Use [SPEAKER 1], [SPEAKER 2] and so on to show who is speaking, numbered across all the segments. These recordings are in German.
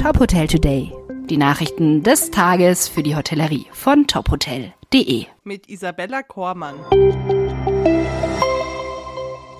[SPEAKER 1] Top Hotel Today. Die Nachrichten des Tages für die Hotellerie von tophotel.de.
[SPEAKER 2] Mit Isabella Kormann.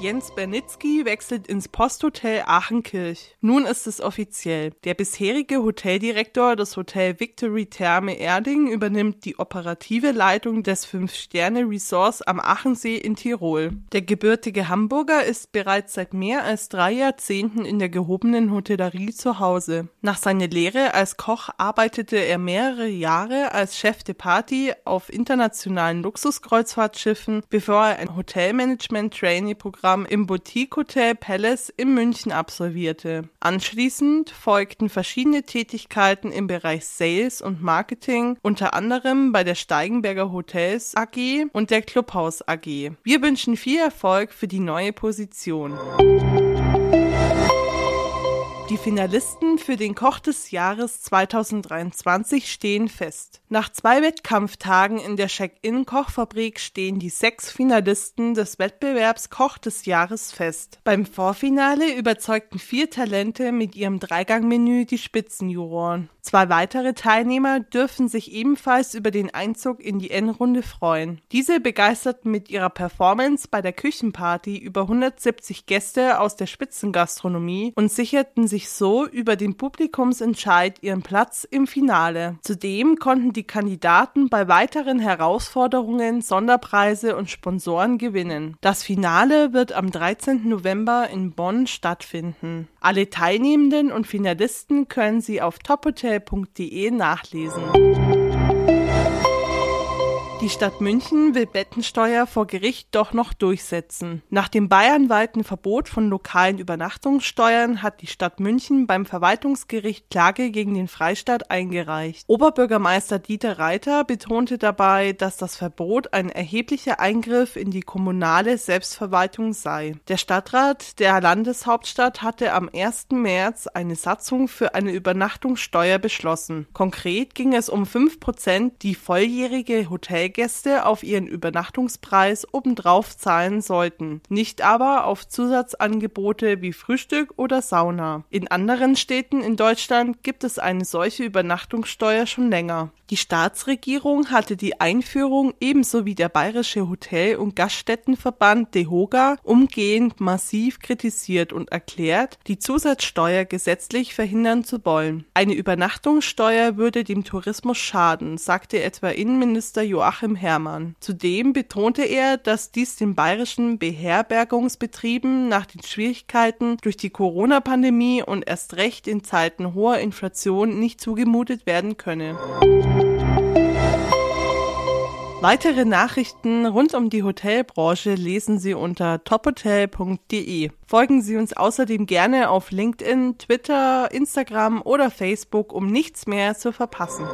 [SPEAKER 2] Jens Bernitzky wechselt ins Posthotel Aachenkirch. Nun ist es offiziell. Der bisherige Hoteldirektor des Hotel Victory Therme Erding übernimmt die operative Leitung des Fünf-Sterne-Resorts am Aachensee in Tirol. Der gebürtige Hamburger ist bereits seit mehr als drei Jahrzehnten in der gehobenen Hotellerie zu Hause. Nach seiner Lehre als Koch arbeitete er mehrere Jahre als Chef de Party auf internationalen Luxuskreuzfahrtschiffen, bevor er ein Hotelmanagement-Trainee-Programm Programm im Boutique Hotel Palace in München absolvierte. Anschließend folgten verschiedene Tätigkeiten im Bereich Sales und Marketing, unter anderem bei der Steigenberger Hotels AG und der Clubhaus AG. Wir wünschen viel Erfolg für die neue Position. Die Finalisten für den Koch des Jahres 2023 stehen fest. Nach zwei Wettkampftagen in der Check-In-Kochfabrik stehen die sechs Finalisten des Wettbewerbs Koch des Jahres fest. Beim Vorfinale überzeugten vier Talente mit ihrem Dreigangmenü die Spitzenjuroren. Zwei weitere Teilnehmer dürfen sich ebenfalls über den Einzug in die Endrunde freuen. Diese begeisterten mit ihrer Performance bei der Küchenparty über 170 Gäste aus der Spitzengastronomie und sicherten sich so über den Publikumsentscheid ihren Platz im Finale. Zudem konnten die Kandidaten bei weiteren Herausforderungen Sonderpreise und Sponsoren gewinnen. Das Finale wird am 13. November in Bonn stattfinden. Alle Teilnehmenden und Finalisten können Sie auf tophotel.de nachlesen. Die Stadt München will Bettensteuer vor Gericht doch noch durchsetzen. Nach dem bayernweiten Verbot von lokalen Übernachtungssteuern hat die Stadt München beim Verwaltungsgericht Klage gegen den Freistaat eingereicht. Oberbürgermeister Dieter Reiter betonte dabei, dass das Verbot ein erheblicher Eingriff in die kommunale Selbstverwaltung sei. Der Stadtrat der Landeshauptstadt hatte am 1. März eine Satzung für eine Übernachtungssteuer beschlossen. Konkret ging es um 5 Prozent, die volljährige Hotel Hotelgäste auf ihren Übernachtungspreis obendrauf zahlen sollten, nicht aber auf Zusatzangebote wie Frühstück oder Sauna. In anderen Städten in Deutschland gibt es eine solche Übernachtungssteuer schon länger. Die Staatsregierung hatte die Einführung ebenso wie der Bayerische Hotel- und Gaststättenverband DEHOGA umgehend massiv kritisiert und erklärt, die Zusatzsteuer gesetzlich verhindern zu wollen. Eine Übernachtungssteuer würde dem Tourismus schaden, sagte etwa Innenminister Joachim Herrmann. Zudem betonte er, dass dies den bayerischen Beherbergungsbetrieben nach den Schwierigkeiten durch die Corona-Pandemie und erst recht in Zeiten hoher Inflation nicht zugemutet werden könne. Weitere Nachrichten rund um die Hotelbranche lesen Sie unter tophotel.de. Folgen Sie uns außerdem gerne auf LinkedIn, Twitter, Instagram oder Facebook, um nichts mehr zu verpassen.